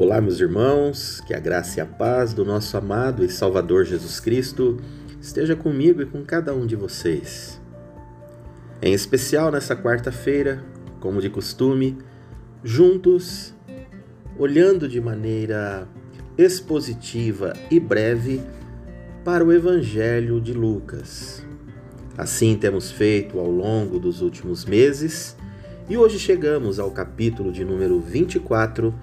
Olá, meus irmãos, que a graça e a paz do nosso amado e Salvador Jesus Cristo esteja comigo e com cada um de vocês. Em especial nessa quarta-feira, como de costume, juntos, olhando de maneira expositiva e breve para o Evangelho de Lucas. Assim temos feito ao longo dos últimos meses e hoje chegamos ao capítulo de número 24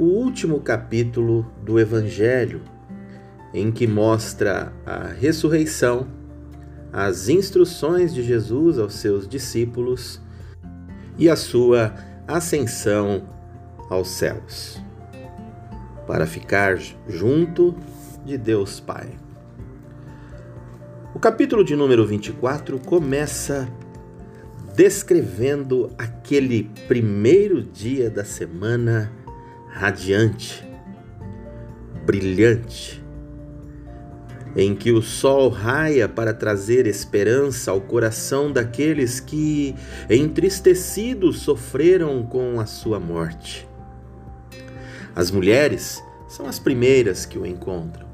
o último capítulo do Evangelho, em que mostra a ressurreição, as instruções de Jesus aos seus discípulos e a sua ascensão aos céus, para ficar junto de Deus Pai. O capítulo de número 24 começa descrevendo aquele primeiro dia da semana radiante, brilhante, em que o sol raia para trazer esperança ao coração daqueles que, entristecidos, sofreram com a sua morte. As mulheres são as primeiras que o encontram.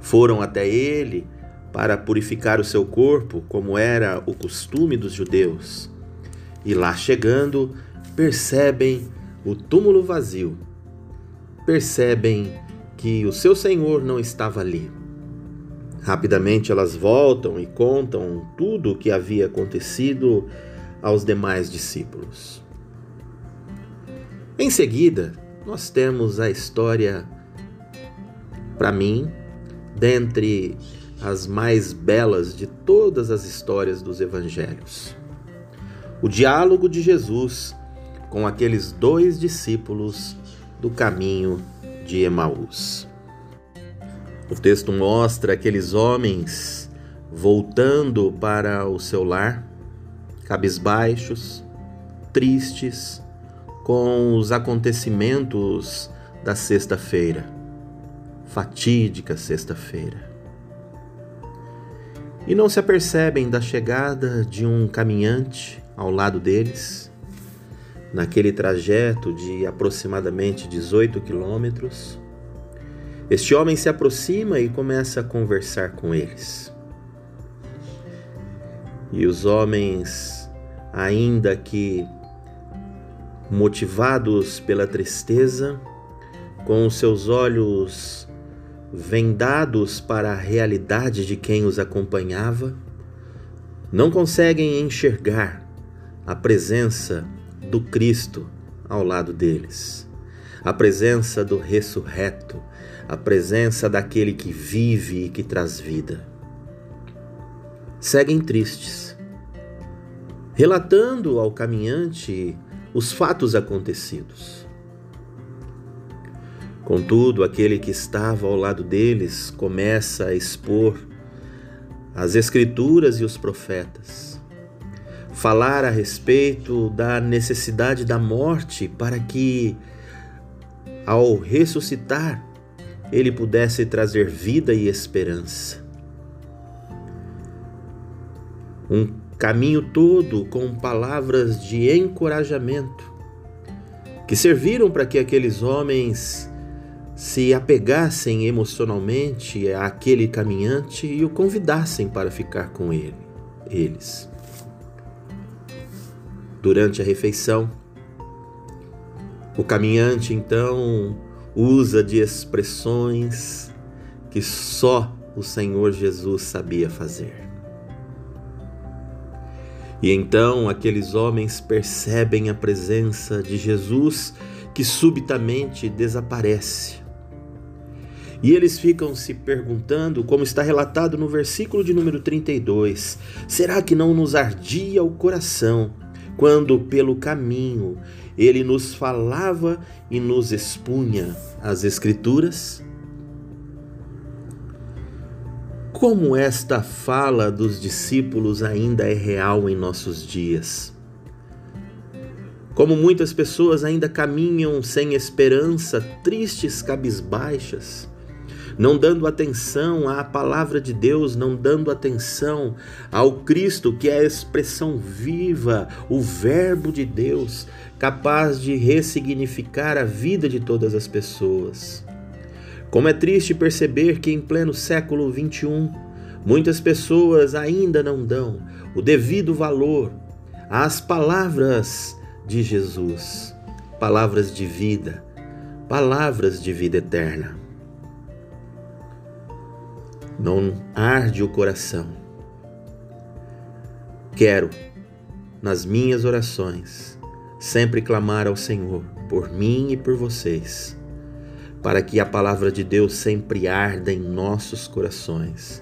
Foram até ele para purificar o seu corpo, como era o costume dos judeus. E lá chegando, percebem o túmulo vazio, percebem que o seu senhor não estava ali. Rapidamente elas voltam e contam tudo o que havia acontecido aos demais discípulos. Em seguida, nós temos a história, para mim, dentre as mais belas de todas as histórias dos evangelhos. O diálogo de Jesus com aqueles dois discípulos do caminho de Emaús. O texto mostra aqueles homens voltando para o seu lar, cabisbaixos, tristes, com os acontecimentos da sexta-feira, fatídica sexta-feira. E não se apercebem da chegada de um caminhante ao lado deles naquele trajeto de aproximadamente 18 quilômetros, este homem se aproxima e começa a conversar com eles. E os homens, ainda que motivados pela tristeza, com os seus olhos vendados para a realidade de quem os acompanhava, não conseguem enxergar a presença do Cristo ao lado deles, a presença do ressurreto, a presença daquele que vive e que traz vida. Seguem tristes, relatando ao caminhante os fatos acontecidos. Contudo, aquele que estava ao lado deles começa a expor as Escrituras e os profetas falar a respeito da necessidade da morte para que, ao ressuscitar, ele pudesse trazer vida e esperança. Um caminho todo com palavras de encorajamento que serviram para que aqueles homens se apegassem emocionalmente àquele caminhante e o convidassem para ficar com ele, eles durante a refeição. O caminhante então usa de expressões que só o Senhor Jesus sabia fazer. E então aqueles homens percebem a presença de Jesus que subitamente desaparece. E eles ficam se perguntando, como está relatado no versículo de número 32, será que não nos ardia o coração quando pelo caminho ele nos falava e nos expunha as Escrituras? Como esta fala dos discípulos ainda é real em nossos dias? Como muitas pessoas ainda caminham sem esperança, tristes, cabisbaixas, não dando atenção à palavra de Deus, não dando atenção ao Cristo, que é a expressão viva, o Verbo de Deus, capaz de ressignificar a vida de todas as pessoas. Como é triste perceber que em pleno século XXI, muitas pessoas ainda não dão o devido valor às palavras de Jesus, palavras de vida, palavras de vida eterna. Não arde o coração. Quero, nas minhas orações, sempre clamar ao Senhor por mim e por vocês para que a palavra de Deus sempre arda em nossos corações,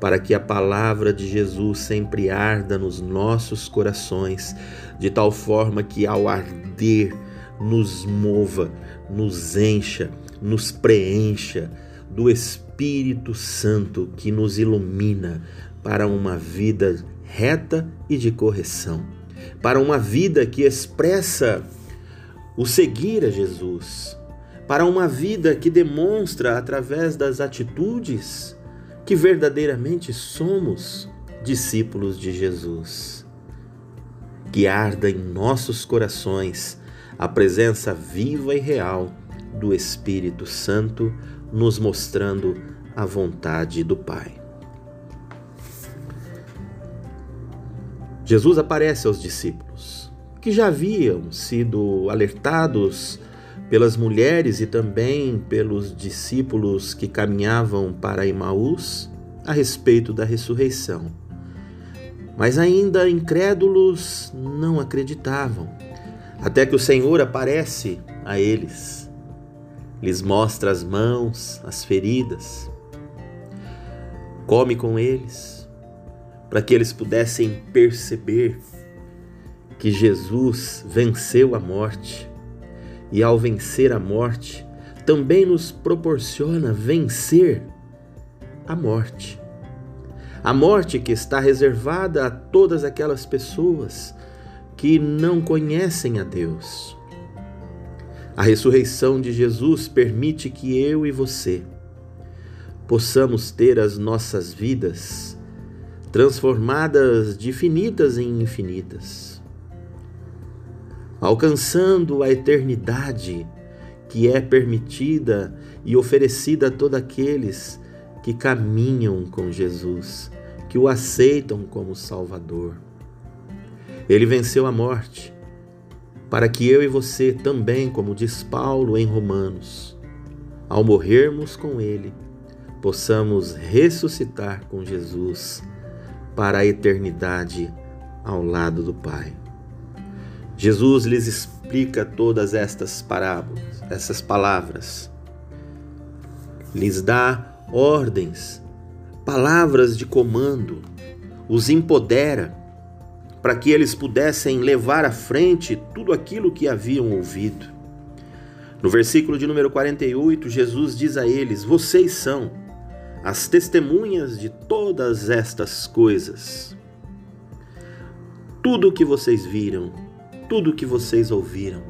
para que a palavra de Jesus sempre arda nos nossos corações, de tal forma que ao arder nos mova, nos encha, nos preencha do Espírito Santo que nos ilumina para uma vida reta e de correção, para uma vida que expressa o seguir a Jesus para uma vida que demonstra através das atitudes que verdadeiramente somos discípulos de Jesus. Que arda em nossos corações a presença viva e real do Espírito Santo, nos mostrando a vontade do Pai. Jesus aparece aos discípulos, que já haviam sido alertados pelas mulheres e também pelos discípulos que caminhavam para Emaús a respeito da ressurreição. Mas ainda incrédulos não acreditavam, até que o Senhor aparece a eles, lhes mostra as mãos, as feridas, come com eles, para que eles pudessem perceber que Jesus venceu a morte e ao vencer a morte, também nos proporciona vencer a morte. A morte que está reservada a todas aquelas pessoas que não conhecem a Deus. A ressurreição de Jesus permite que eu e você possamos ter as nossas vidas transformadas de finitas em infinitas alcançando a eternidade que é permitida e oferecida a todos aqueles que caminham com Jesus, que o aceitam como Salvador. Ele venceu a morte, para que eu e você também, como diz Paulo em Romanos, ao morrermos com Ele, possamos ressuscitar com Jesus para a eternidade ao lado do Pai. Jesus lhes explica todas estas parábolas, essas palavras. Lhes dá ordens, palavras de comando, os empodera para que eles pudessem levar à frente tudo aquilo que haviam ouvido. No versículo de número 48, Jesus diz a eles: Vocês são as testemunhas de todas estas coisas. Tudo o que vocês viram, tudo o que vocês ouviram.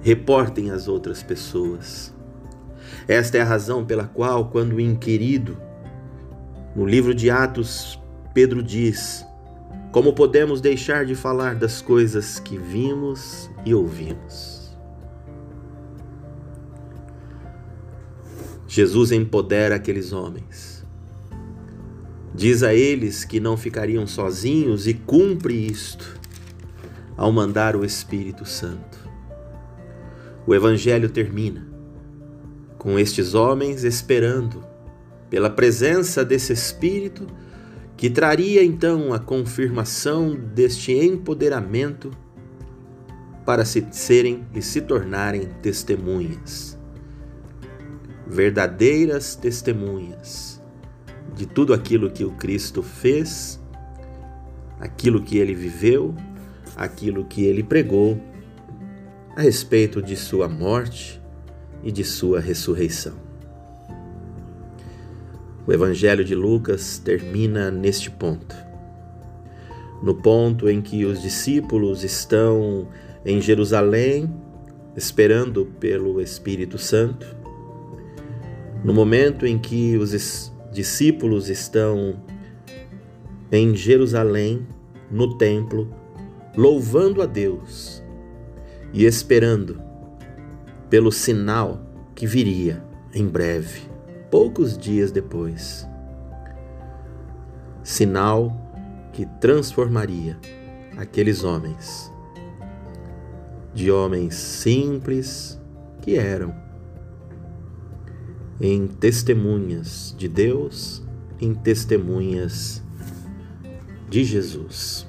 Reportem às outras pessoas. Esta é a razão pela qual, quando inquirido, no livro de Atos, Pedro diz: Como podemos deixar de falar das coisas que vimos e ouvimos? Jesus empodera aqueles homens. Diz a eles que não ficariam sozinhos e cumpre isto ao mandar o Espírito Santo. O Evangelho termina com estes homens esperando pela presença desse Espírito que traria então a confirmação deste empoderamento para se serem e se tornarem testemunhas, verdadeiras testemunhas de tudo aquilo que o Cristo fez, aquilo que ele viveu aquilo que ele pregou a respeito de sua morte e de sua ressurreição. O Evangelho de Lucas termina neste ponto. No ponto em que os discípulos estão em Jerusalém, esperando pelo Espírito Santo, No momento em que os discípulos estão em Jerusalém, no templo, louvando a Deus e esperando pelo sinal que viria em breve, poucos dias depois. Sinal que transformaria aqueles homens de homens simples que eram em testemunhas de Deus, em testemunhas de Jesus.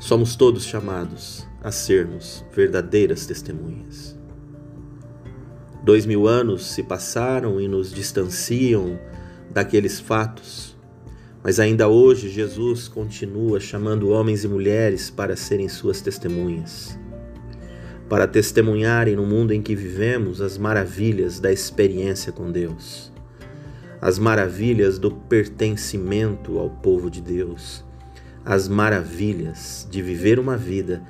Somos todos chamados a sermos verdadeiras testemunhas. Dois mil anos se passaram e nos distanciam daqueles fatos, mas ainda hoje Jesus continua chamando homens e mulheres para serem suas testemunhas. Para testemunharem no mundo em que vivemos as maravilhas da experiência com Deus, as maravilhas do pertencimento ao povo de Deus, as maravilhas de viver uma vida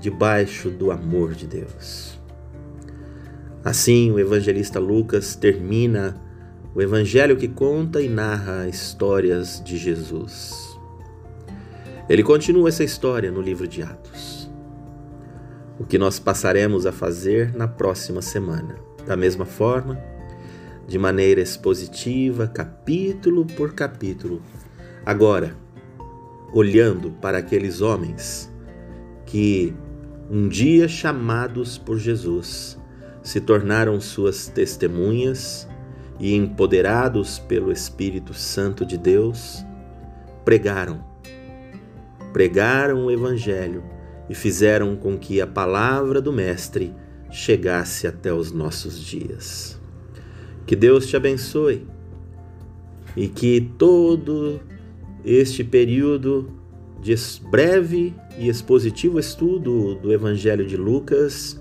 debaixo do amor de Deus. Assim, o evangelista Lucas termina o evangelho que conta e narra histórias de Jesus. Ele continua essa história no livro de Atos o que nós passaremos a fazer na próxima semana. Da mesma forma, de maneira expositiva, capítulo por capítulo. Agora, olhando para aqueles homens que, um dia chamados por Jesus, se tornaram suas testemunhas e, empoderados pelo Espírito Santo de Deus, pregaram. Pregaram o Evangelho e fizeram com que a palavra do Mestre chegasse até os nossos dias. Que Deus te abençoe e que todo este período de breve e expositivo estudo do Evangelho de Lucas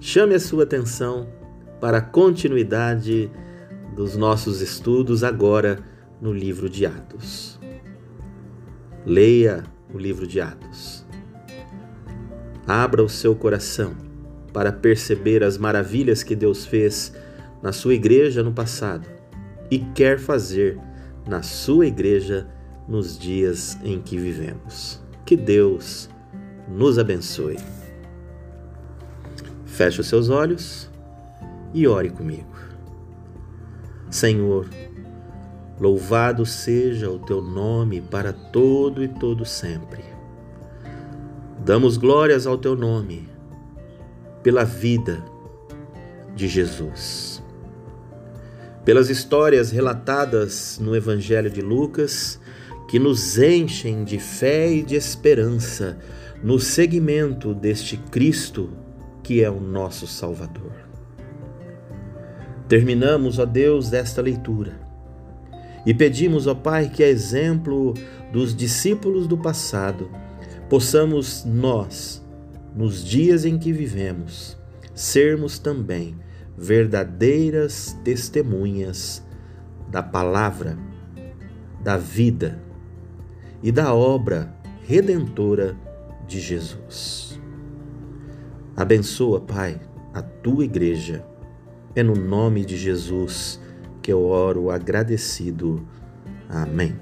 chame a sua atenção para a continuidade dos nossos estudos agora no livro de Atos. Leia o livro de Atos Abra o seu coração para perceber as maravilhas que Deus fez na sua igreja no passado e quer fazer na sua igreja nos dias em que vivemos. Que Deus nos abençoe. Feche os seus olhos e ore comigo. Senhor, louvado seja o teu nome para todo e todo sempre. Damos glórias ao teu nome pela vida de Jesus. Pelas histórias relatadas no Evangelho de Lucas, que nos enchem de fé e de esperança no seguimento deste Cristo que é o nosso Salvador. Terminamos, ó Deus, desta leitura e pedimos, ó Pai, que, a exemplo dos discípulos do passado, possamos nós, nos dias em que vivemos, sermos também verdadeiras testemunhas da palavra, da vida e da obra redentora de Jesus. Abençoa, Pai, a tua igreja. É no nome de Jesus que eu oro agradecido. Amém.